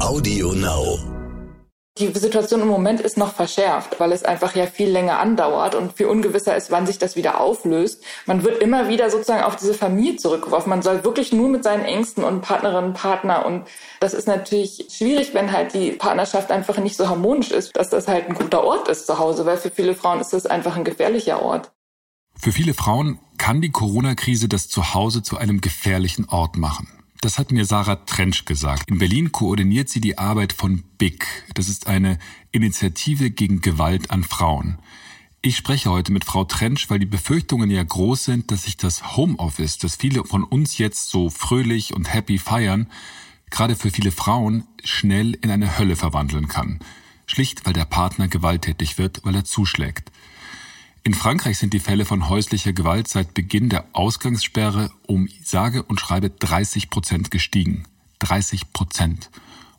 Audio Now. Die Situation im Moment ist noch verschärft, weil es einfach ja viel länger andauert und viel ungewisser ist, wann sich das wieder auflöst. Man wird immer wieder sozusagen auf diese Familie zurückgeworfen. Man soll wirklich nur mit seinen Ängsten und Partnerinnen, Partner und das ist natürlich schwierig, wenn halt die Partnerschaft einfach nicht so harmonisch ist, dass das halt ein guter Ort ist zu Hause, weil für viele Frauen ist das einfach ein gefährlicher Ort. Für viele Frauen kann die Corona-Krise das Zuhause zu einem gefährlichen Ort machen. Das hat mir Sarah Trensch gesagt. In Berlin koordiniert sie die Arbeit von BIG. Das ist eine Initiative gegen Gewalt an Frauen. Ich spreche heute mit Frau Trensch, weil die Befürchtungen ja groß sind, dass sich das Homeoffice, das viele von uns jetzt so fröhlich und happy feiern, gerade für viele Frauen schnell in eine Hölle verwandeln kann. Schlicht, weil der Partner gewalttätig wird, weil er zuschlägt. In Frankreich sind die Fälle von häuslicher Gewalt seit Beginn der Ausgangssperre um sage und schreibe 30 Prozent gestiegen. 30 Prozent.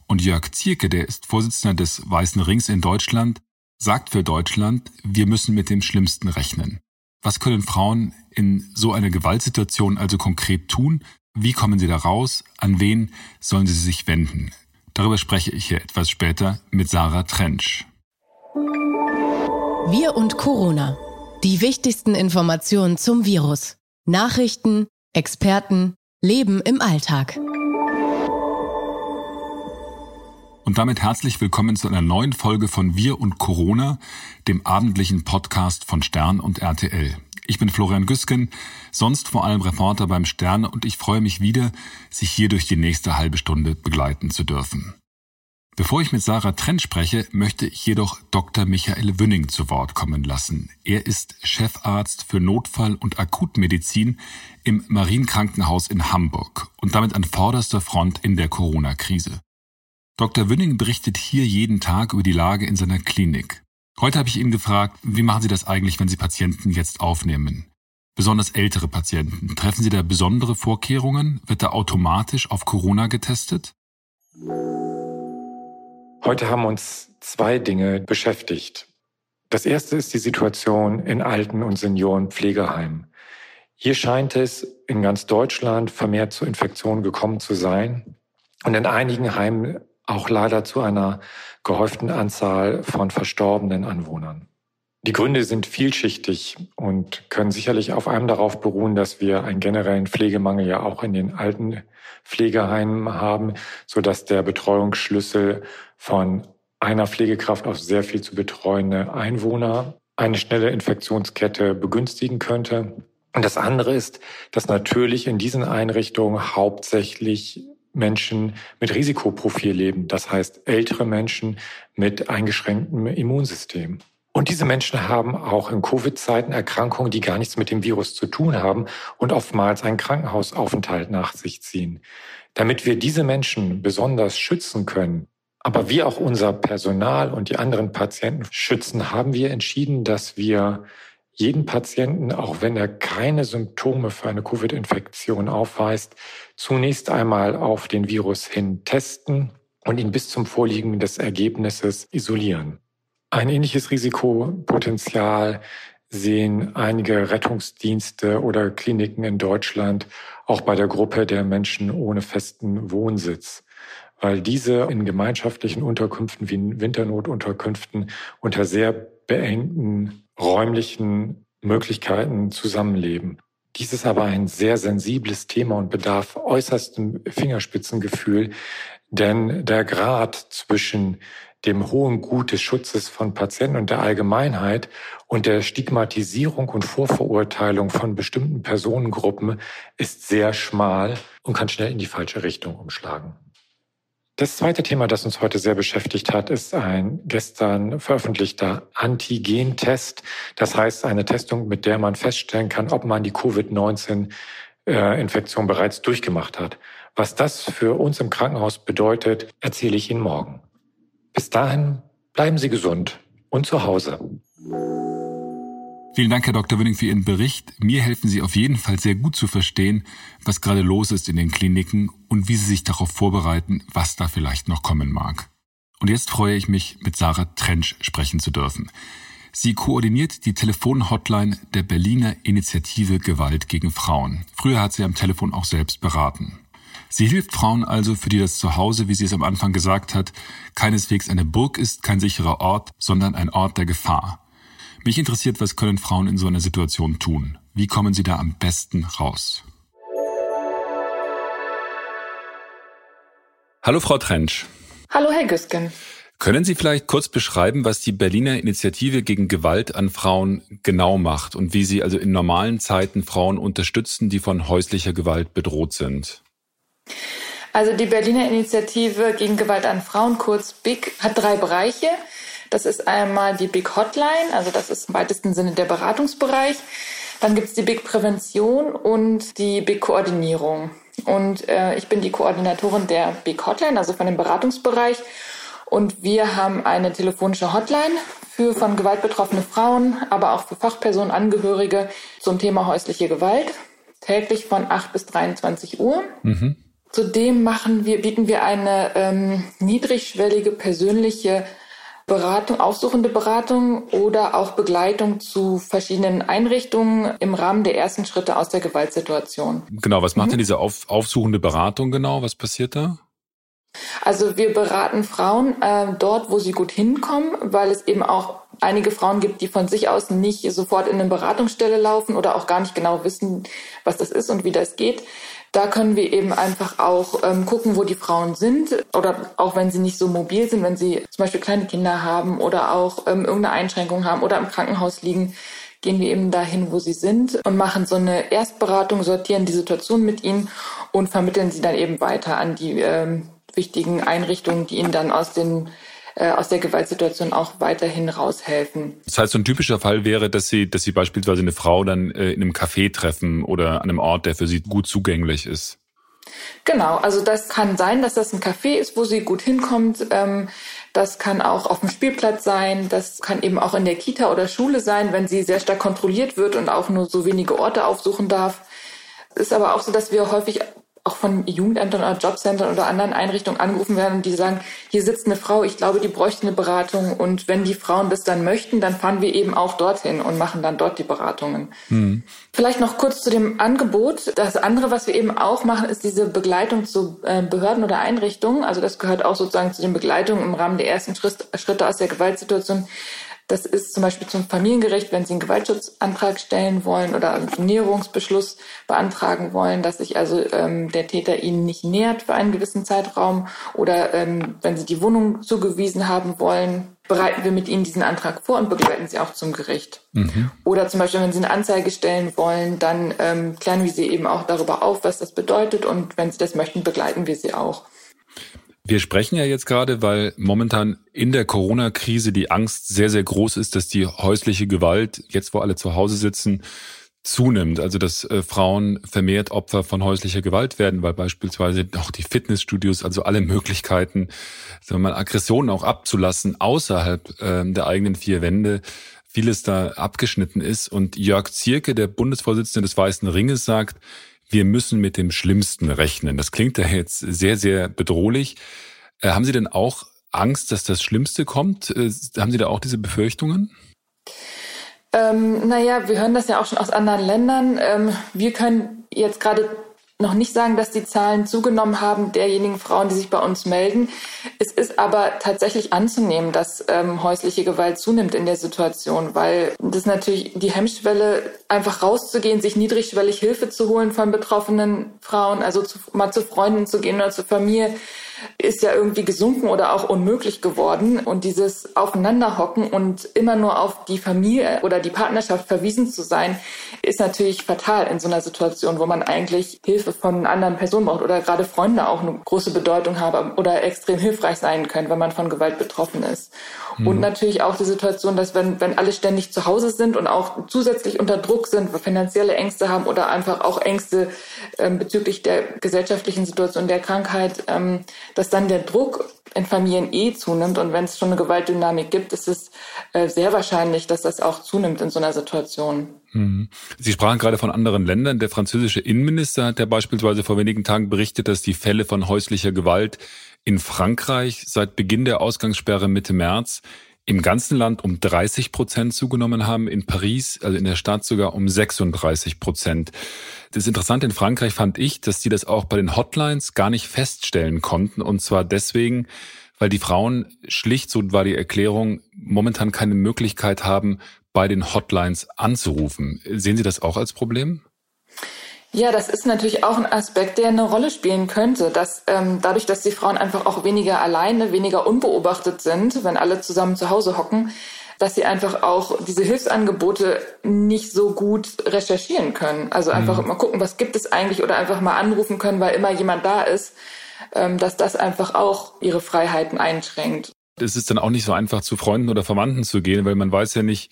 Und Jörg Zierke, der ist Vorsitzender des Weißen Rings in Deutschland, sagt für Deutschland, wir müssen mit dem Schlimmsten rechnen. Was können Frauen in so einer Gewaltsituation also konkret tun? Wie kommen sie da raus? An wen sollen sie sich wenden? Darüber spreche ich hier etwas später mit Sarah Trench. Wir und Corona. Die wichtigsten Informationen zum Virus. Nachrichten, Experten, Leben im Alltag. Und damit herzlich willkommen zu einer neuen Folge von Wir und Corona, dem abendlichen Podcast von Stern und RTL. Ich bin Florian Güsken, sonst vor allem Reporter beim Stern und ich freue mich wieder, sich hier durch die nächste halbe Stunde begleiten zu dürfen. Bevor ich mit Sarah Trenn spreche, möchte ich jedoch Dr. Michael Wünning zu Wort kommen lassen. Er ist Chefarzt für Notfall- und Akutmedizin im Marienkrankenhaus in Hamburg und damit an vorderster Front in der Corona-Krise. Dr. Wünning berichtet hier jeden Tag über die Lage in seiner Klinik. Heute habe ich ihn gefragt, wie machen Sie das eigentlich, wenn Sie Patienten jetzt aufnehmen? Besonders ältere Patienten. Treffen Sie da besondere Vorkehrungen? Wird da automatisch auf Corona getestet? Heute haben uns zwei Dinge beschäftigt. Das erste ist die Situation in Alten- und Seniorenpflegeheimen. Hier scheint es in ganz Deutschland vermehrt zu Infektionen gekommen zu sein und in einigen Heimen auch leider zu einer gehäuften Anzahl von verstorbenen Anwohnern. Die Gründe sind vielschichtig und können sicherlich auf einem darauf beruhen, dass wir einen generellen Pflegemangel ja auch in den alten Pflegeheimen haben, so dass der Betreuungsschlüssel von einer Pflegekraft auf sehr viel zu betreuende Einwohner eine schnelle Infektionskette begünstigen könnte. Und das andere ist, dass natürlich in diesen Einrichtungen hauptsächlich Menschen mit Risikoprofil leben. Das heißt ältere Menschen mit eingeschränktem Immunsystem. Und diese Menschen haben auch in Covid-Zeiten Erkrankungen, die gar nichts mit dem Virus zu tun haben und oftmals einen Krankenhausaufenthalt nach sich ziehen. Damit wir diese Menschen besonders schützen können, aber wir auch unser Personal und die anderen Patienten schützen, haben wir entschieden, dass wir jeden Patienten, auch wenn er keine Symptome für eine Covid-Infektion aufweist, zunächst einmal auf den Virus hin testen und ihn bis zum Vorliegen des Ergebnisses isolieren. Ein ähnliches Risikopotenzial sehen einige Rettungsdienste oder Kliniken in Deutschland auch bei der Gruppe der Menschen ohne festen Wohnsitz, weil diese in gemeinschaftlichen Unterkünften wie in Winternotunterkünften unter sehr beengten räumlichen Möglichkeiten zusammenleben. Dies ist aber ein sehr sensibles Thema und bedarf äußerstem Fingerspitzengefühl, denn der Grad zwischen dem hohen Gut des Schutzes von Patienten und der Allgemeinheit und der Stigmatisierung und Vorverurteilung von bestimmten Personengruppen ist sehr schmal und kann schnell in die falsche Richtung umschlagen. Das zweite Thema, das uns heute sehr beschäftigt hat, ist ein gestern veröffentlichter Antigen-Test. Das heißt, eine Testung, mit der man feststellen kann, ob man die Covid-19-Infektion bereits durchgemacht hat. Was das für uns im Krankenhaus bedeutet, erzähle ich Ihnen morgen. Bis dahin bleiben Sie gesund und zu Hause. Vielen Dank, Herr Dr. Wünning, für Ihren Bericht. Mir helfen Sie auf jeden Fall sehr gut zu verstehen, was gerade los ist in den Kliniken und wie Sie sich darauf vorbereiten, was da vielleicht noch kommen mag. Und jetzt freue ich mich, mit Sarah Trench sprechen zu dürfen. Sie koordiniert die Telefonhotline der Berliner Initiative Gewalt gegen Frauen. Früher hat sie am Telefon auch selbst beraten. Sie hilft Frauen also, für die das Zuhause, wie sie es am Anfang gesagt hat, keineswegs eine Burg ist, kein sicherer Ort, sondern ein Ort der Gefahr. Mich interessiert, was können Frauen in so einer Situation tun? Wie kommen sie da am besten raus? Hallo Frau Trensch. Hallo Herr Güsken. Können Sie vielleicht kurz beschreiben, was die Berliner Initiative gegen Gewalt an Frauen genau macht und wie Sie also in normalen Zeiten Frauen unterstützen, die von häuslicher Gewalt bedroht sind? Also die Berliner Initiative gegen Gewalt an Frauen, kurz BIG, hat drei Bereiche. Das ist einmal die BIG Hotline, also das ist im weitesten Sinne der Beratungsbereich. Dann gibt es die BIG Prävention und die BIG Koordinierung. Und äh, ich bin die Koordinatorin der BIG Hotline, also von dem Beratungsbereich. Und wir haben eine telefonische Hotline für von Gewalt betroffene Frauen, aber auch für Fachpersonen, Angehörige zum Thema häusliche Gewalt. Täglich von 8 bis 23 Uhr. Mhm. Zudem machen wir, bieten wir eine ähm, niedrigschwellige persönliche Beratung, aufsuchende Beratung oder auch Begleitung zu verschiedenen Einrichtungen im Rahmen der ersten Schritte aus der Gewaltsituation. Genau, was macht mhm. denn diese auf, aufsuchende Beratung genau? Was passiert da? Also wir beraten Frauen äh, dort, wo sie gut hinkommen, weil es eben auch einige Frauen gibt, die von sich aus nicht sofort in eine Beratungsstelle laufen oder auch gar nicht genau wissen, was das ist und wie das geht. Da können wir eben einfach auch ähm, gucken, wo die Frauen sind oder auch wenn sie nicht so mobil sind, wenn sie zum Beispiel kleine Kinder haben oder auch ähm, irgendeine Einschränkung haben oder im Krankenhaus liegen, gehen wir eben dahin, wo sie sind und machen so eine Erstberatung, sortieren die Situation mit ihnen und vermitteln sie dann eben weiter an die ähm, wichtigen Einrichtungen, die ihnen dann aus den aus der Gewaltsituation auch weiterhin raushelfen. Das heißt, so ein typischer Fall wäre, dass Sie, dass Sie beispielsweise eine Frau dann äh, in einem Café treffen oder an einem Ort, der für Sie gut zugänglich ist. Genau, also das kann sein, dass das ein Café ist, wo sie gut hinkommt. Ähm, das kann auch auf dem Spielplatz sein. Das kann eben auch in der Kita oder Schule sein, wenn sie sehr stark kontrolliert wird und auch nur so wenige Orte aufsuchen darf. Ist aber auch so, dass wir häufig auch von Jugendämtern oder Jobcentern oder anderen Einrichtungen angerufen werden, die sagen, hier sitzt eine Frau, ich glaube, die bräuchte eine Beratung. Und wenn die Frauen das dann möchten, dann fahren wir eben auch dorthin und machen dann dort die Beratungen. Mhm. Vielleicht noch kurz zu dem Angebot. Das andere, was wir eben auch machen, ist diese Begleitung zu äh, Behörden oder Einrichtungen. Also das gehört auch sozusagen zu den Begleitungen im Rahmen der ersten Schritte aus der Gewaltsituation das ist zum Beispiel zum Familiengericht, wenn Sie einen Gewaltschutzantrag stellen wollen oder einen Näherungsbeschluss beantragen wollen, dass sich also ähm, der Täter Ihnen nicht nähert für einen gewissen Zeitraum oder ähm, wenn Sie die Wohnung zugewiesen haben wollen, bereiten wir mit Ihnen diesen Antrag vor und begleiten Sie auch zum Gericht. Mhm. Oder zum Beispiel, wenn Sie eine Anzeige stellen wollen, dann ähm, klären wir Sie eben auch darüber auf, was das bedeutet und wenn Sie das möchten, begleiten wir Sie auch. Wir sprechen ja jetzt gerade, weil momentan in der Corona-Krise die Angst sehr, sehr groß ist, dass die häusliche Gewalt, jetzt wo alle zu Hause sitzen, zunimmt. Also dass äh, Frauen vermehrt Opfer von häuslicher Gewalt werden, weil beispielsweise auch die Fitnessstudios, also alle Möglichkeiten, sagen wir mal, Aggressionen auch abzulassen außerhalb äh, der eigenen vier Wände, vieles da abgeschnitten ist. Und Jörg Zierke, der Bundesvorsitzende des Weißen Ringes, sagt, wir müssen mit dem Schlimmsten rechnen. Das klingt ja jetzt sehr, sehr bedrohlich. Äh, haben Sie denn auch Angst, dass das Schlimmste kommt? Äh, haben Sie da auch diese Befürchtungen? Ähm, naja, wir hören das ja auch schon aus anderen Ländern. Ähm, wir können jetzt gerade noch nicht sagen, dass die Zahlen zugenommen haben derjenigen Frauen, die sich bei uns melden. Es ist aber tatsächlich anzunehmen, dass ähm, häusliche Gewalt zunimmt in der Situation, weil das natürlich die Hemmschwelle, einfach rauszugehen, sich niedrigschwellig Hilfe zu holen von betroffenen Frauen, also zu, mal zu Freunden zu gehen oder zur Familie, ist ja irgendwie gesunken oder auch unmöglich geworden. Und dieses Aufeinanderhocken und immer nur auf die Familie oder die Partnerschaft verwiesen zu sein, ist natürlich fatal in so einer Situation, wo man eigentlich Hilfe von anderen Personen braucht oder gerade Freunde auch eine große Bedeutung haben oder extrem hilfreich sein können, wenn man von Gewalt betroffen ist. Mhm. Und natürlich auch die Situation, dass wenn, wenn alle ständig zu Hause sind und auch zusätzlich unter Druck sind, finanzielle Ängste haben oder einfach auch Ängste ähm, bezüglich der gesellschaftlichen Situation der Krankheit, ähm, dass dann der Druck in Familien eh zunimmt. Und wenn es schon eine Gewaltdynamik gibt, ist es äh, sehr wahrscheinlich, dass das auch zunimmt in so einer Situation. Mhm. Sie sprachen gerade von anderen Ländern. Der französische Innenminister hat ja beispielsweise vor wenigen Tagen berichtet, dass die Fälle von häuslicher Gewalt in Frankreich seit Beginn der Ausgangssperre Mitte März im ganzen Land um 30 Prozent zugenommen haben, in Paris, also in der Stadt sogar um 36 Prozent. Das Interessante in Frankreich fand ich, dass die das auch bei den Hotlines gar nicht feststellen konnten. Und zwar deswegen, weil die Frauen schlicht, so war die Erklärung, momentan keine Möglichkeit haben, bei den Hotlines anzurufen. Sehen Sie das auch als Problem? Ja, das ist natürlich auch ein Aspekt, der eine Rolle spielen könnte, dass ähm, dadurch, dass die Frauen einfach auch weniger alleine, weniger unbeobachtet sind, wenn alle zusammen zu Hause hocken, dass sie einfach auch diese Hilfsangebote nicht so gut recherchieren können. Also einfach mhm. mal gucken, was gibt es eigentlich oder einfach mal anrufen können, weil immer jemand da ist, ähm, dass das einfach auch ihre Freiheiten einschränkt. Es ist dann auch nicht so einfach, zu Freunden oder Verwandten zu gehen, weil man weiß ja nicht,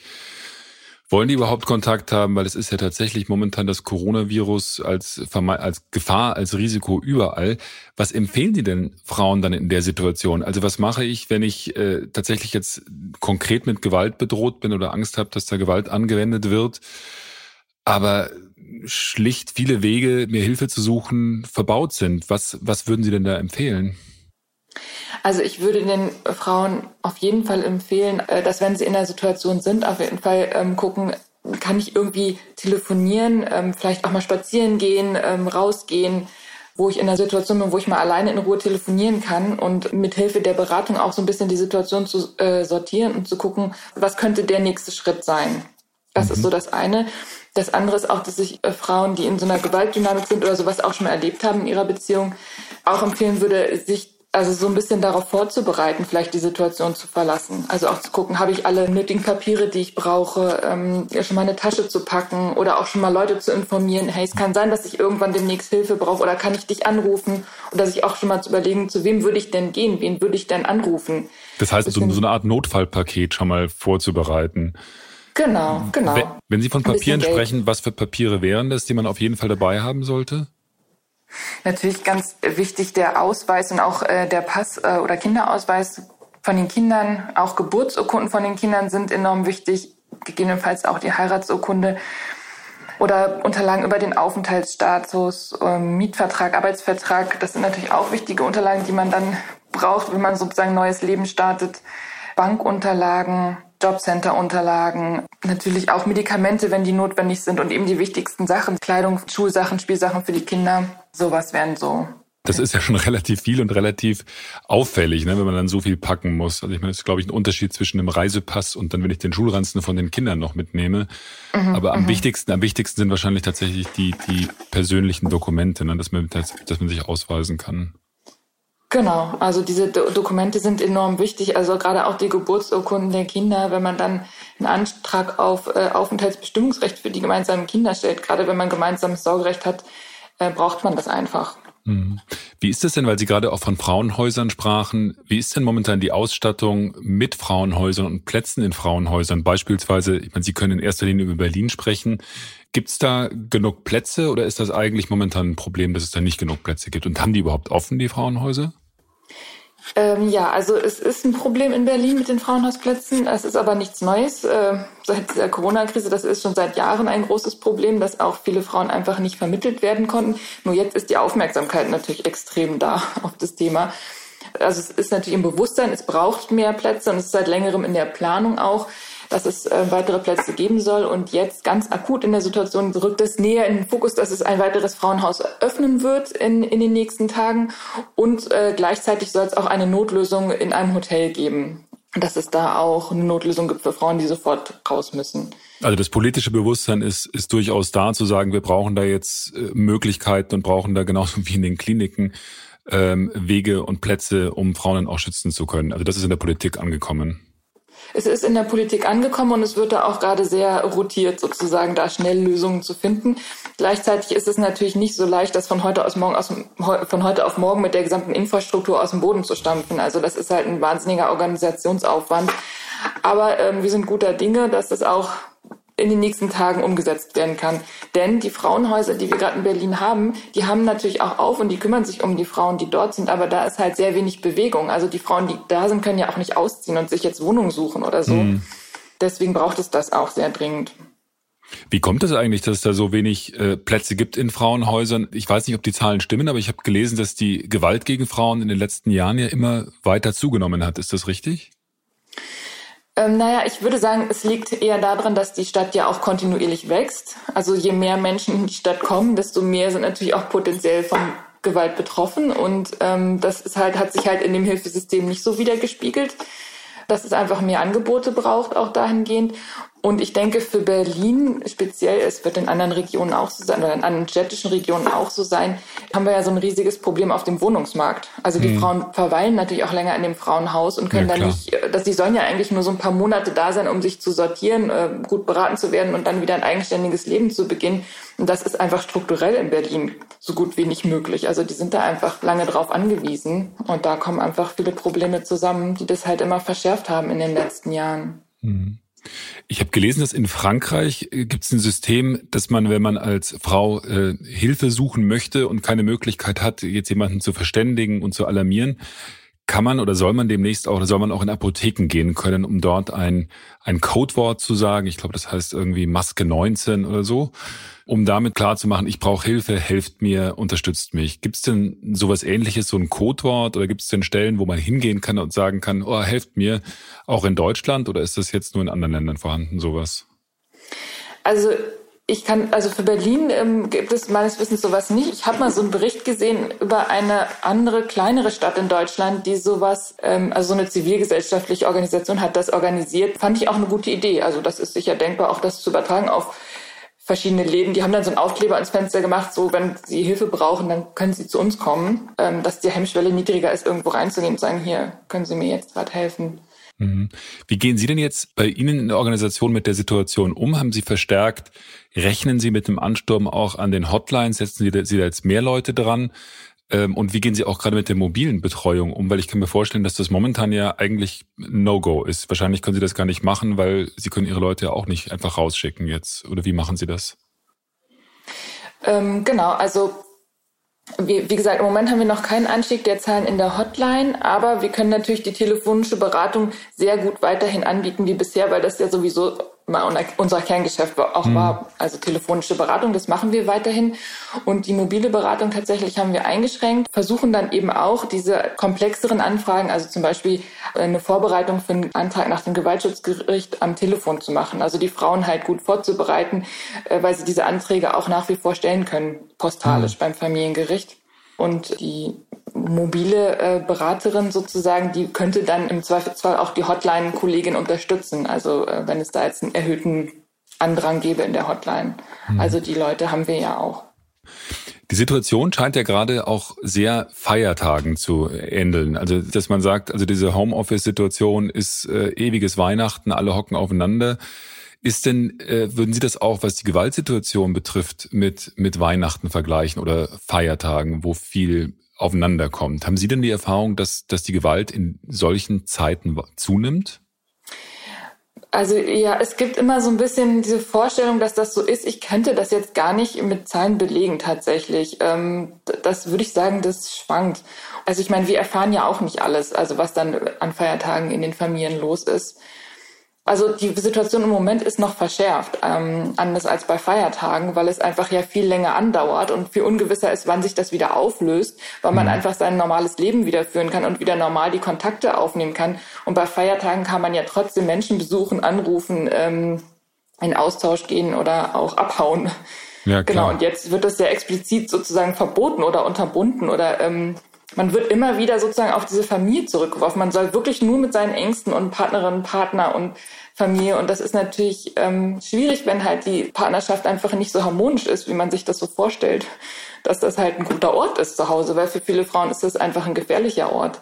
wollen die überhaupt Kontakt haben? Weil es ist ja tatsächlich momentan das Coronavirus als, als Gefahr, als Risiko überall. Was empfehlen die denn Frauen dann in der Situation? Also was mache ich, wenn ich äh, tatsächlich jetzt konkret mit Gewalt bedroht bin oder Angst habe, dass da Gewalt angewendet wird, aber schlicht viele Wege, mir Hilfe zu suchen, verbaut sind? Was, was würden Sie denn da empfehlen? Also ich würde den Frauen auf jeden Fall empfehlen, äh, dass wenn sie in der Situation sind, auf jeden Fall ähm, gucken, kann ich irgendwie telefonieren, ähm, vielleicht auch mal spazieren gehen, ähm, rausgehen, wo ich in der Situation bin, wo ich mal alleine in Ruhe telefonieren kann und mit Hilfe der Beratung auch so ein bisschen die Situation zu äh, sortieren und zu gucken, was könnte der nächste Schritt sein. Das mhm. ist so das eine. Das andere ist auch, dass ich äh, Frauen, die in so einer Gewaltdynamik sind oder sowas auch schon mal erlebt haben in ihrer Beziehung, auch empfehlen würde, sich also so ein bisschen darauf vorzubereiten, vielleicht die Situation zu verlassen. Also auch zu gucken, habe ich alle nötigen Papiere, die ich brauche, ähm, schon mal eine Tasche zu packen oder auch schon mal Leute zu informieren, hey, es kann sein, dass ich irgendwann demnächst Hilfe brauche oder kann ich dich anrufen oder sich auch schon mal zu überlegen, zu wem würde ich denn gehen, wen würde ich denn anrufen. Das heißt, so, so eine Art Notfallpaket schon mal vorzubereiten. Genau, genau. Wenn, wenn Sie von Papieren sprechen, was für Papiere wären das, die man auf jeden Fall dabei haben sollte? Natürlich ganz wichtig der Ausweis und auch äh, der Pass äh, oder Kinderausweis von den Kindern. Auch Geburtsurkunden von den Kindern sind enorm wichtig. Gegebenenfalls auch die Heiratsurkunde oder Unterlagen über den Aufenthaltsstatus, äh, Mietvertrag, Arbeitsvertrag. Das sind natürlich auch wichtige Unterlagen, die man dann braucht, wenn man sozusagen neues Leben startet. Bankunterlagen, Jobcenter-Unterlagen, natürlich auch Medikamente, wenn die notwendig sind und eben die wichtigsten Sachen, Kleidung, Schulsachen, Spielsachen für die Kinder. Sowas wären so das ist ja schon relativ viel und relativ auffällig, ne, wenn man dann so viel packen muss. Also ich meine, das ist, glaube ich, ein Unterschied zwischen einem Reisepass und dann, wenn ich den Schulranzen von den Kindern noch mitnehme. Mhm, Aber am mhm. wichtigsten, am wichtigsten sind wahrscheinlich tatsächlich die, die persönlichen Dokumente, ne, dass man, dass, dass man sich ausweisen kann. Genau, also diese Do Dokumente sind enorm wichtig, also gerade auch die Geburtsurkunden der Kinder, wenn man dann einen Antrag auf äh, Aufenthaltsbestimmungsrecht für die gemeinsamen Kinder stellt, gerade wenn man gemeinsames Sorgerecht hat, äh, braucht man das einfach. Mhm. Wie ist es denn, weil Sie gerade auch von Frauenhäusern sprachen, wie ist denn momentan die Ausstattung mit Frauenhäusern und Plätzen in Frauenhäusern? Beispielsweise, ich meine, Sie können in erster Linie über Berlin sprechen. Gibt es da genug Plätze oder ist das eigentlich momentan ein Problem, dass es da nicht genug Plätze gibt? Und haben die überhaupt offen, die Frauenhäuser? Ähm, ja, also es ist ein Problem in Berlin mit den Frauenhausplätzen. Es ist aber nichts Neues. Äh, seit der Corona-Krise, das ist schon seit Jahren ein großes Problem, dass auch viele Frauen einfach nicht vermittelt werden konnten. Nur jetzt ist die Aufmerksamkeit natürlich extrem da auf das Thema. Also es ist natürlich im Bewusstsein, es braucht mehr Plätze und es ist seit längerem in der Planung auch dass es äh, weitere Plätze geben soll. Und jetzt ganz akut in der Situation rückt es näher in den Fokus, dass es ein weiteres Frauenhaus öffnen wird in, in den nächsten Tagen. Und äh, gleichzeitig soll es auch eine Notlösung in einem Hotel geben. Dass es da auch eine Notlösung gibt für Frauen, die sofort raus müssen. Also das politische Bewusstsein ist, ist durchaus da, zu sagen, wir brauchen da jetzt äh, Möglichkeiten und brauchen da genauso wie in den Kliniken ähm, Wege und Plätze, um Frauen auch schützen zu können. Also das ist in der Politik angekommen es ist in der Politik angekommen und es wird da auch gerade sehr rotiert, sozusagen da schnell Lösungen zu finden. Gleichzeitig ist es natürlich nicht so leicht, das von heute aus morgen aus, von heute auf morgen mit der gesamten Infrastruktur aus dem Boden zu stampfen. Also das ist halt ein wahnsinniger Organisationsaufwand. Aber ähm, wir sind guter Dinge, dass das auch in den nächsten Tagen umgesetzt werden kann. Denn die Frauenhäuser, die wir gerade in Berlin haben, die haben natürlich auch auf und die kümmern sich um die Frauen, die dort sind, aber da ist halt sehr wenig Bewegung. Also die Frauen, die da sind, können ja auch nicht ausziehen und sich jetzt Wohnungen suchen oder so. Mhm. Deswegen braucht es das auch sehr dringend. Wie kommt es eigentlich, dass es da so wenig äh, Plätze gibt in Frauenhäusern? Ich weiß nicht, ob die Zahlen stimmen, aber ich habe gelesen, dass die Gewalt gegen Frauen in den letzten Jahren ja immer weiter zugenommen hat. Ist das richtig? Ähm, naja, ich würde sagen, es liegt eher daran, dass die Stadt ja auch kontinuierlich wächst. Also je mehr Menschen in die Stadt kommen, desto mehr sind natürlich auch potenziell von Gewalt betroffen. Und ähm, das ist halt, hat sich halt in dem Hilfesystem nicht so wiedergespiegelt dass es einfach mehr Angebote braucht, auch dahingehend. Und ich denke, für Berlin speziell, es wird in anderen Regionen auch so sein, oder in anderen städtischen Regionen auch so sein, haben wir ja so ein riesiges Problem auf dem Wohnungsmarkt. Also die mhm. Frauen verweilen natürlich auch länger in dem Frauenhaus und können ja, dann nicht, dass die sollen ja eigentlich nur so ein paar Monate da sein, um sich zu sortieren, äh, gut beraten zu werden und dann wieder ein eigenständiges Leben zu beginnen. Und das ist einfach strukturell in Berlin so gut wie nicht möglich. Also die sind da einfach lange drauf angewiesen und da kommen einfach viele Probleme zusammen, die das halt immer verschärft haben in den letzten Jahren. Mhm. Ich habe gelesen, dass in Frankreich äh, gibt es ein System, dass man, wenn man als Frau äh, Hilfe suchen möchte und keine Möglichkeit hat, jetzt jemanden zu verständigen und zu alarmieren, kann man oder soll man demnächst auch, oder soll man auch in Apotheken gehen können, um dort ein, ein Codewort zu sagen. Ich glaube, das heißt irgendwie Maske 19 oder so, um damit klarzumachen, ich brauche Hilfe, helft mir, unterstützt mich. Gibt es denn sowas ähnliches, so ein Codewort oder gibt es denn Stellen, wo man hingehen kann und sagen kann, oh, helft mir, auch in Deutschland oder ist das jetzt nur in anderen Ländern vorhanden, sowas? Also ich kann, also für Berlin ähm, gibt es meines Wissens sowas nicht. Ich habe mal so einen Bericht gesehen über eine andere, kleinere Stadt in Deutschland, die sowas, ähm, also so eine zivilgesellschaftliche Organisation hat das organisiert. Fand ich auch eine gute Idee. Also das ist sicher denkbar, auch das zu übertragen auf verschiedene Läden. Die haben dann so einen Aufkleber ans Fenster gemacht, so wenn sie Hilfe brauchen, dann können sie zu uns kommen, ähm, dass die Hemmschwelle niedriger ist, irgendwo reinzugehen und sagen, hier, können Sie mir jetzt gerade helfen. Mhm. Wie gehen Sie denn jetzt bei Ihnen in der Organisation mit der Situation um? Haben Sie verstärkt, rechnen Sie mit dem Ansturm auch an den Hotlines? Setzen Sie da, Sie da jetzt mehr Leute dran? Ähm, und wie gehen Sie auch gerade mit der mobilen Betreuung um? Weil ich kann mir vorstellen, dass das momentan ja eigentlich No-Go ist. Wahrscheinlich können Sie das gar nicht machen, weil Sie können Ihre Leute ja auch nicht einfach rausschicken jetzt. Oder wie machen Sie das? Ähm, genau, also wie, wie, gesagt, im Moment haben wir noch keinen Anstieg der Zahlen in der Hotline, aber wir können natürlich die telefonische Beratung sehr gut weiterhin anbieten wie bisher, weil das ja sowieso unser Kerngeschäft auch mhm. war. Also telefonische Beratung, das machen wir weiterhin. Und die mobile Beratung tatsächlich haben wir eingeschränkt, versuchen dann eben auch diese komplexeren Anfragen, also zum Beispiel eine Vorbereitung für einen Antrag nach dem Gewaltschutzgericht am Telefon zu machen. Also die Frauen halt gut vorzubereiten, äh, weil sie diese Anträge auch nach wie vor stellen können, postalisch mhm. beim Familiengericht. Und die mobile äh, Beraterin sozusagen, die könnte dann im Zweifelsfall auch die Hotline-Kollegin unterstützen. Also äh, wenn es da jetzt einen erhöhten Andrang gäbe in der Hotline. Mhm. Also die Leute haben wir ja auch. Die Situation scheint ja gerade auch sehr Feiertagen zu ähneln. Also, dass man sagt, also diese Homeoffice-Situation ist äh, ewiges Weihnachten, alle hocken aufeinander. Ist denn, äh, würden Sie das auch, was die Gewaltsituation betrifft, mit, mit Weihnachten vergleichen oder Feiertagen, wo viel aufeinander kommt? Haben Sie denn die Erfahrung, dass, dass die Gewalt in solchen Zeiten zunimmt? Also ja, es gibt immer so ein bisschen diese Vorstellung, dass das so ist. Ich könnte das jetzt gar nicht mit Zahlen belegen tatsächlich. Ähm, das würde ich sagen, das schwankt. Also ich meine, wir erfahren ja auch nicht alles, also was dann an Feiertagen in den Familien los ist. Also die Situation im Moment ist noch verschärft, ähm, anders als bei Feiertagen, weil es einfach ja viel länger andauert und viel ungewisser ist, wann sich das wieder auflöst, weil man mhm. einfach sein normales Leben wieder führen kann und wieder normal die Kontakte aufnehmen kann. Und bei Feiertagen kann man ja trotzdem Menschen besuchen, anrufen, ähm, in Austausch gehen oder auch abhauen. Ja, klar. Genau, und jetzt wird das ja explizit sozusagen verboten oder unterbunden oder ähm, man wird immer wieder sozusagen auf diese Familie zurückgeworfen. Man soll wirklich nur mit seinen Ängsten und Partnerinnen, Partner und Familie. Und das ist natürlich ähm, schwierig, wenn halt die Partnerschaft einfach nicht so harmonisch ist, wie man sich das so vorstellt, dass das halt ein guter Ort ist zu Hause, weil für viele Frauen ist das einfach ein gefährlicher Ort.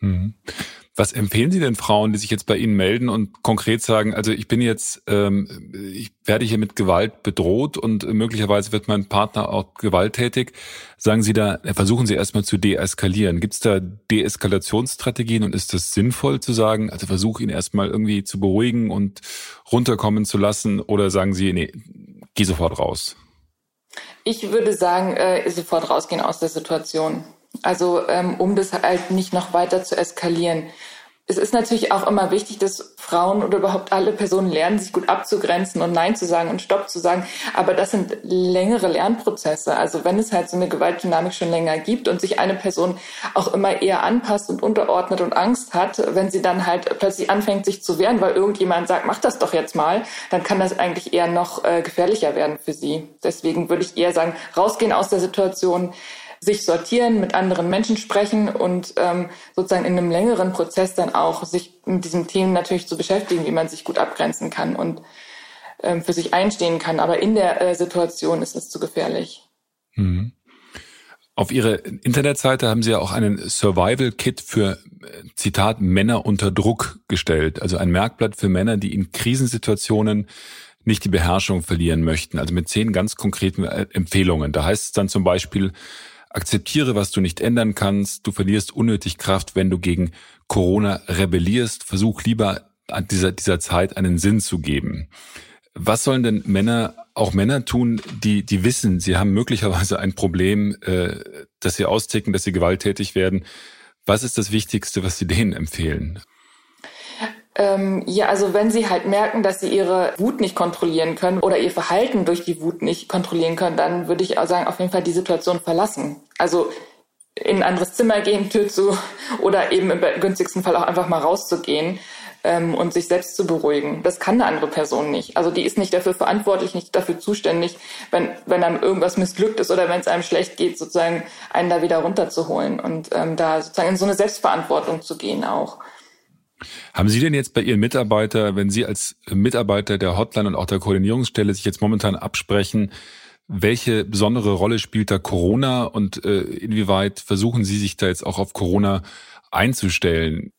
Mhm. Was empfehlen Sie denn Frauen, die sich jetzt bei Ihnen melden und konkret sagen, also ich bin jetzt, ähm, ich werde hier mit Gewalt bedroht und möglicherweise wird mein Partner auch gewalttätig. Sagen Sie da, versuchen Sie erstmal zu deeskalieren. Gibt es da Deeskalationsstrategien und ist das sinnvoll zu sagen, also versuche ihn erstmal irgendwie zu beruhigen und runterkommen zu lassen oder sagen Sie, nee, geh sofort raus? Ich würde sagen, äh, sofort rausgehen aus der Situation. Also ähm, um das halt nicht noch weiter zu eskalieren. Es ist natürlich auch immer wichtig, dass Frauen oder überhaupt alle Personen lernen, sich gut abzugrenzen und Nein zu sagen und Stopp zu sagen. Aber das sind längere Lernprozesse. Also wenn es halt so eine Gewaltdynamik schon länger gibt und sich eine Person auch immer eher anpasst und unterordnet und Angst hat, wenn sie dann halt plötzlich anfängt, sich zu wehren, weil irgendjemand sagt, mach das doch jetzt mal, dann kann das eigentlich eher noch äh, gefährlicher werden für sie. Deswegen würde ich eher sagen, rausgehen aus der Situation, sich sortieren, mit anderen Menschen sprechen und ähm, sozusagen in einem längeren Prozess dann auch sich mit diesen Themen natürlich zu beschäftigen, wie man sich gut abgrenzen kann und ähm, für sich einstehen kann. Aber in der äh, Situation ist es zu gefährlich. Mhm. Auf Ihrer Internetseite haben Sie ja auch einen Survival-Kit für, äh, Zitat, Männer unter Druck gestellt. Also ein Merkblatt für Männer, die in Krisensituationen nicht die Beherrschung verlieren möchten. Also mit zehn ganz konkreten äh, Empfehlungen. Da heißt es dann zum Beispiel, Akzeptiere, was du nicht ändern kannst. Du verlierst unnötig Kraft, wenn du gegen Corona rebellierst. Versuch lieber an dieser, dieser Zeit einen Sinn zu geben. Was sollen denn Männer, auch Männer tun, die, die wissen, sie haben möglicherweise ein Problem, äh, dass sie austicken, dass sie gewalttätig werden? Was ist das Wichtigste, was Sie denen empfehlen? Ähm, ja, also wenn sie halt merken, dass sie ihre Wut nicht kontrollieren können oder ihr Verhalten durch die Wut nicht kontrollieren können, dann würde ich auch sagen, auf jeden Fall die Situation verlassen. Also in ein anderes Zimmer gehen, Tür zu oder eben im günstigsten Fall auch einfach mal rauszugehen ähm, und sich selbst zu beruhigen. Das kann eine andere Person nicht. Also die ist nicht dafür verantwortlich, nicht dafür zuständig, wenn, wenn einem irgendwas missglückt ist oder wenn es einem schlecht geht, sozusagen einen da wieder runterzuholen und ähm, da sozusagen in so eine Selbstverantwortung zu gehen auch. Haben Sie denn jetzt bei Ihren Mitarbeiter, wenn Sie als Mitarbeiter der Hotline und auch der Koordinierungsstelle sich jetzt momentan absprechen, welche besondere Rolle spielt da Corona und äh, inwieweit versuchen Sie sich da jetzt auch auf Corona einzustellen?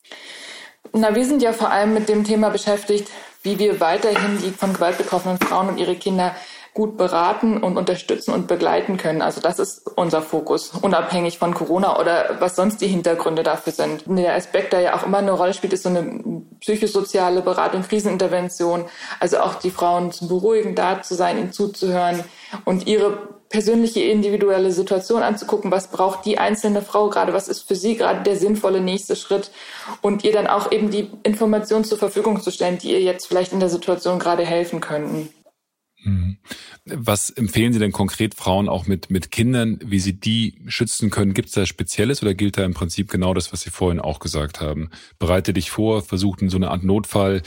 Na, wir sind ja vor allem mit dem Thema beschäftigt, wie wir weiterhin die von Gewalt betroffenen Frauen und ihre Kinder gut beraten und unterstützen und begleiten können. Also das ist unser Fokus, unabhängig von Corona oder was sonst die Hintergründe dafür sind. Der Aspekt, der ja auch immer eine Rolle spielt, ist so eine psychosoziale Beratung, Krisenintervention. Also auch die Frauen zu beruhigen, da zu sein, ihnen zuzuhören und ihre persönliche individuelle Situation anzugucken, was braucht die einzelne Frau gerade, was ist für sie gerade der sinnvolle nächste Schritt und ihr dann auch eben die Informationen zur Verfügung zu stellen, die ihr jetzt vielleicht in der Situation gerade helfen könnten. Mhm. Was empfehlen Sie denn konkret Frauen auch mit, mit Kindern, wie sie die schützen können? Gibt es da Spezielles oder gilt da im Prinzip genau das, was Sie vorhin auch gesagt haben? Bereite dich vor, versuchen so eine Art Notfall,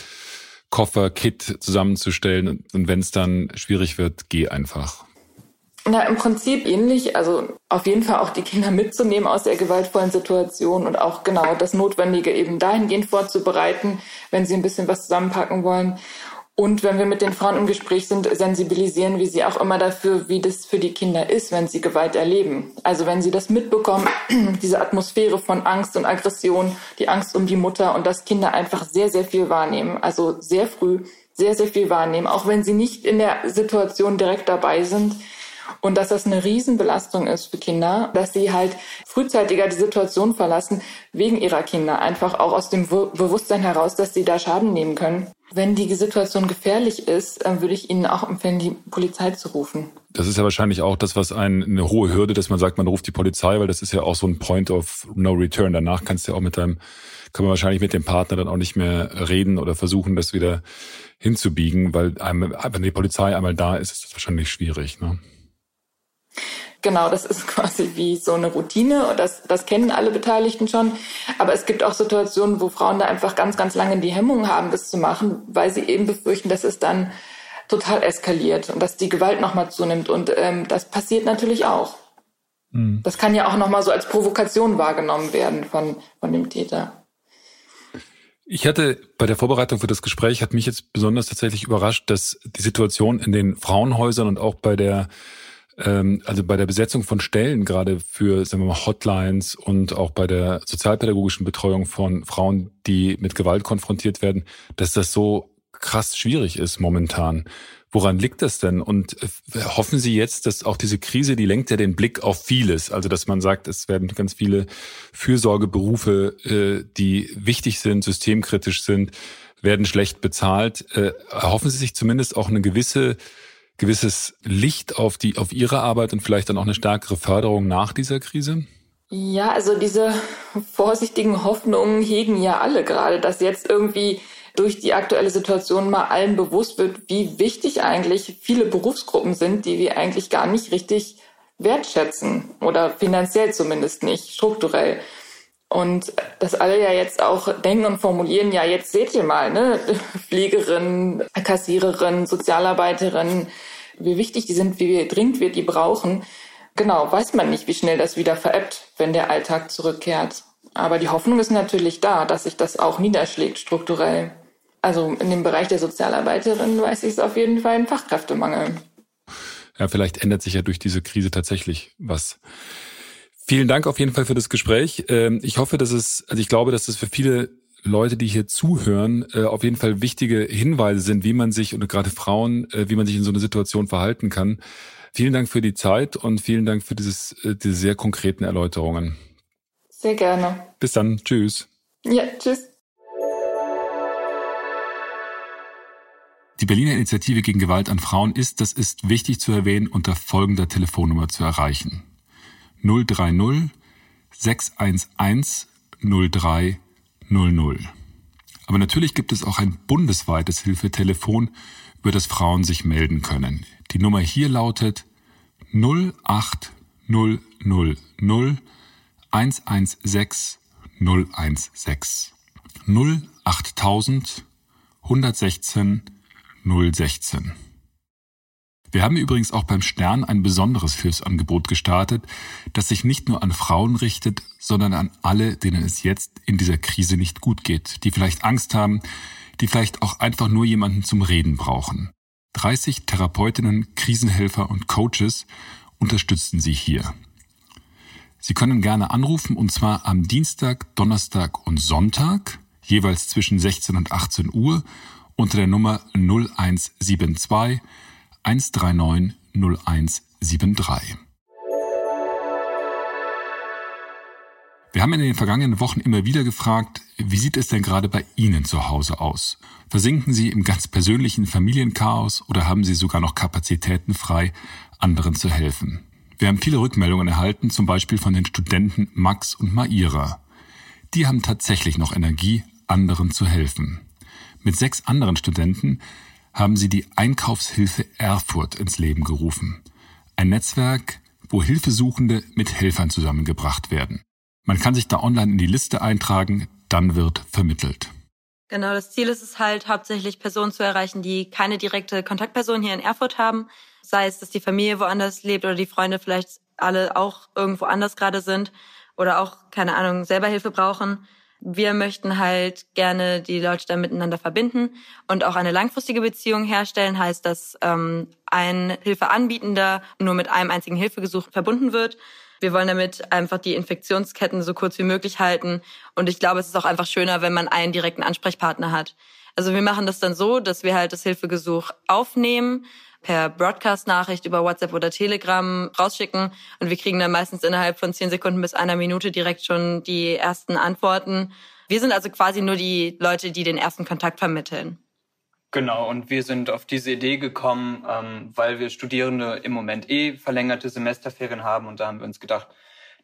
Koffer, Kit zusammenzustellen und, und wenn es dann schwierig wird, geh einfach. Na, im Prinzip ähnlich. Also auf jeden Fall auch die Kinder mitzunehmen aus der gewaltvollen Situation und auch genau das Notwendige eben dahingehend vorzubereiten, wenn sie ein bisschen was zusammenpacken wollen. Und wenn wir mit den Frauen im Gespräch sind, sensibilisieren wir sie auch immer dafür, wie das für die Kinder ist, wenn sie Gewalt erleben. Also wenn sie das mitbekommen, diese Atmosphäre von Angst und Aggression, die Angst um die Mutter und dass Kinder einfach sehr, sehr viel wahrnehmen. Also sehr früh sehr, sehr viel wahrnehmen, auch wenn sie nicht in der Situation direkt dabei sind. Und dass das eine Riesenbelastung ist für Kinder, dass sie halt frühzeitiger die Situation verlassen, wegen ihrer Kinder. Einfach auch aus dem Bewusstsein heraus, dass sie da Schaden nehmen können. Wenn die Situation gefährlich ist, würde ich Ihnen auch empfehlen, die Polizei zu rufen. Das ist ja wahrscheinlich auch das, was ein, eine hohe Hürde, dass man sagt, man ruft die Polizei, weil das ist ja auch so ein Point of No Return. Danach kannst du ja auch mit deinem, kann man wahrscheinlich mit dem Partner dann auch nicht mehr reden oder versuchen, das wieder hinzubiegen, weil einem, wenn die Polizei einmal da ist, ist das wahrscheinlich schwierig. Ne? Genau, das ist quasi wie so eine Routine und das, das kennen alle Beteiligten schon. Aber es gibt auch Situationen, wo Frauen da einfach ganz, ganz lange die Hemmung haben, das zu machen, weil sie eben befürchten, dass es dann total eskaliert und dass die Gewalt nochmal zunimmt. Und ähm, das passiert natürlich auch. Mhm. Das kann ja auch nochmal so als Provokation wahrgenommen werden von, von dem Täter. Ich hatte bei der Vorbereitung für das Gespräch, hat mich jetzt besonders tatsächlich überrascht, dass die Situation in den Frauenhäusern und auch bei der also bei der Besetzung von Stellen, gerade für, sagen wir mal, Hotlines und auch bei der sozialpädagogischen Betreuung von Frauen, die mit Gewalt konfrontiert werden, dass das so krass schwierig ist momentan. Woran liegt das denn? Und äh, hoffen Sie jetzt, dass auch diese Krise, die lenkt ja den Blick auf vieles. Also, dass man sagt, es werden ganz viele Fürsorgeberufe, äh, die wichtig sind, systemkritisch sind, werden schlecht bezahlt. Äh, hoffen Sie sich zumindest auch eine gewisse gewisses Licht auf die, auf Ihre Arbeit und vielleicht dann auch eine stärkere Förderung nach dieser Krise? Ja, also diese vorsichtigen Hoffnungen hegen ja alle gerade, dass jetzt irgendwie durch die aktuelle Situation mal allen bewusst wird, wie wichtig eigentlich viele Berufsgruppen sind, die wir eigentlich gar nicht richtig wertschätzen oder finanziell zumindest nicht, strukturell. Und dass alle ja jetzt auch denken und formulieren, ja, jetzt seht ihr mal, ne, Pflegerin, Kassiererin, Sozialarbeiterin, wie wichtig die sind, wie dringend wir die brauchen. Genau, weiß man nicht, wie schnell das wieder veräppt, wenn der Alltag zurückkehrt. Aber die Hoffnung ist natürlich da, dass sich das auch niederschlägt strukturell. Also in dem Bereich der Sozialarbeiterin weiß ich es auf jeden Fall ein Fachkräftemangel. Ja, vielleicht ändert sich ja durch diese Krise tatsächlich was. Vielen Dank auf jeden Fall für das Gespräch. Ähm, ich hoffe, dass es, also ich glaube, dass es für viele Leute, die hier zuhören, äh, auf jeden Fall wichtige Hinweise sind, wie man sich und gerade Frauen, äh, wie man sich in so einer Situation verhalten kann. Vielen Dank für die Zeit und vielen Dank für dieses, äh, diese sehr konkreten Erläuterungen. Sehr gerne. Bis dann. Tschüss. Ja, tschüss. Die Berliner Initiative gegen Gewalt an Frauen ist, das ist wichtig zu erwähnen, unter folgender Telefonnummer zu erreichen. 030 611 0300. Aber natürlich gibt es auch ein bundesweites Hilfetelefon, über das Frauen sich melden können. Die Nummer hier lautet 08000 116 016 08000 116 016. Wir haben übrigens auch beim Stern ein besonderes Hilfsangebot gestartet, das sich nicht nur an Frauen richtet, sondern an alle, denen es jetzt in dieser Krise nicht gut geht, die vielleicht Angst haben, die vielleicht auch einfach nur jemanden zum Reden brauchen. 30 Therapeutinnen, Krisenhelfer und Coaches unterstützen Sie hier. Sie können gerne anrufen und zwar am Dienstag, Donnerstag und Sonntag, jeweils zwischen 16 und 18 Uhr unter der Nummer 0172 139 0173. Wir haben in den vergangenen Wochen immer wieder gefragt, wie sieht es denn gerade bei Ihnen zu Hause aus? Versinken Sie im ganz persönlichen Familienchaos oder haben Sie sogar noch Kapazitäten frei, anderen zu helfen? Wir haben viele Rückmeldungen erhalten, zum Beispiel von den Studenten Max und Maira. Die haben tatsächlich noch Energie, anderen zu helfen. Mit sechs anderen Studenten haben sie die Einkaufshilfe Erfurt ins Leben gerufen. Ein Netzwerk, wo Hilfesuchende mit Helfern zusammengebracht werden. Man kann sich da online in die Liste eintragen, dann wird vermittelt. Genau, das Ziel ist es halt hauptsächlich Personen zu erreichen, die keine direkte Kontaktperson hier in Erfurt haben. Sei es, dass die Familie woanders lebt oder die Freunde vielleicht alle auch irgendwo anders gerade sind oder auch, keine Ahnung, selber Hilfe brauchen wir möchten halt gerne die Leute da miteinander verbinden und auch eine langfristige Beziehung herstellen. Heißt, dass ähm, ein Hilfeanbietender nur mit einem einzigen Hilfegesuch verbunden wird. Wir wollen damit einfach die Infektionsketten so kurz wie möglich halten. Und ich glaube, es ist auch einfach schöner, wenn man einen direkten Ansprechpartner hat. Also wir machen das dann so, dass wir halt das Hilfegesuch aufnehmen, per Broadcast-Nachricht über WhatsApp oder Telegram rausschicken. Und wir kriegen dann meistens innerhalb von zehn Sekunden bis einer Minute direkt schon die ersten Antworten. Wir sind also quasi nur die Leute, die den ersten Kontakt vermitteln. Genau, und wir sind auf diese Idee gekommen, ähm, weil wir Studierende im Moment eh verlängerte Semesterferien haben und da haben wir uns gedacht,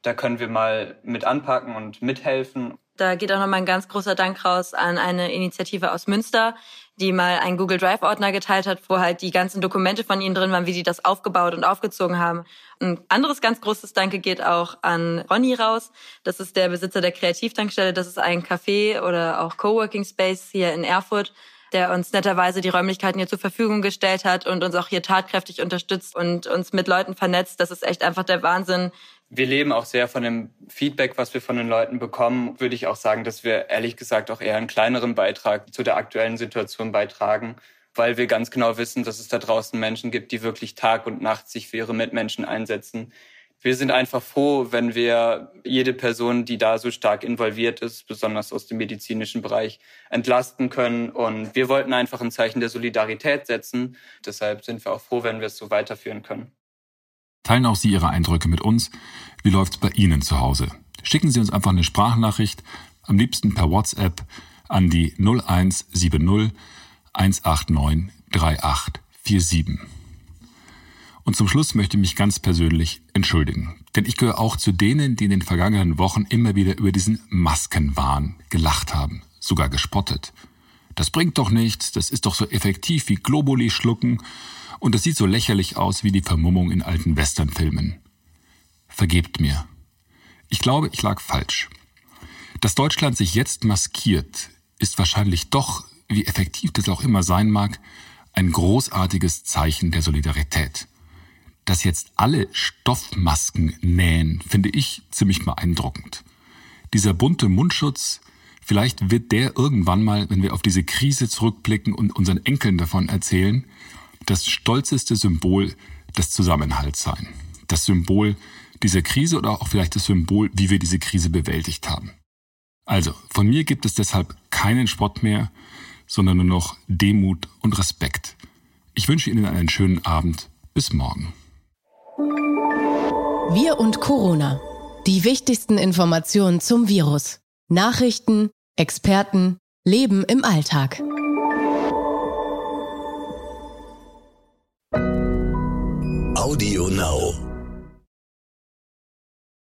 da können wir mal mit anpacken und mithelfen. Da geht auch nochmal ein ganz großer Dank raus an eine Initiative aus Münster, die mal einen Google Drive Ordner geteilt hat, wo halt die ganzen Dokumente von ihnen drin waren, wie sie das aufgebaut und aufgezogen haben. Ein anderes ganz großes Danke geht auch an Ronny raus. Das ist der Besitzer der Kreativtankstelle. Das ist ein Café oder auch Coworking Space hier in Erfurt der uns netterweise die Räumlichkeiten hier zur Verfügung gestellt hat und uns auch hier tatkräftig unterstützt und uns mit Leuten vernetzt. Das ist echt einfach der Wahnsinn, wir leben auch sehr von dem Feedback, was wir von den Leuten bekommen. Würde ich auch sagen, dass wir ehrlich gesagt auch eher einen kleineren Beitrag zu der aktuellen Situation beitragen, weil wir ganz genau wissen, dass es da draußen Menschen gibt, die wirklich Tag und Nacht sich für ihre Mitmenschen einsetzen. Wir sind einfach froh, wenn wir jede Person, die da so stark involviert ist, besonders aus dem medizinischen Bereich, entlasten können. Und wir wollten einfach ein Zeichen der Solidarität setzen. Deshalb sind wir auch froh, wenn wir es so weiterführen können. Teilen auch Sie Ihre Eindrücke mit uns. Wie läuft's bei Ihnen zu Hause? Schicken Sie uns einfach eine Sprachnachricht, am liebsten per WhatsApp an die 0170 189 3847. Und zum Schluss möchte ich mich ganz persönlich entschuldigen. Denn ich gehöre auch zu denen, die in den vergangenen Wochen immer wieder über diesen Maskenwahn gelacht haben, sogar gespottet. Das bringt doch nichts, das ist doch so effektiv wie Globuli schlucken und das sieht so lächerlich aus wie die Vermummung in alten Westernfilmen. Vergebt mir. Ich glaube, ich lag falsch. Dass Deutschland sich jetzt maskiert, ist wahrscheinlich doch, wie effektiv das auch immer sein mag, ein großartiges Zeichen der Solidarität. Dass jetzt alle Stoffmasken nähen, finde ich ziemlich beeindruckend. Dieser bunte Mundschutz, vielleicht wird der irgendwann mal, wenn wir auf diese Krise zurückblicken und unseren Enkeln davon erzählen, das stolzeste Symbol des Zusammenhalts sein. Das Symbol dieser Krise oder auch vielleicht das Symbol, wie wir diese Krise bewältigt haben. Also, von mir gibt es deshalb keinen Spott mehr, sondern nur noch Demut und Respekt. Ich wünsche Ihnen einen schönen Abend. Bis morgen. Wir und Corona. Die wichtigsten Informationen zum Virus. Nachrichten, Experten, Leben im Alltag. Audio Now.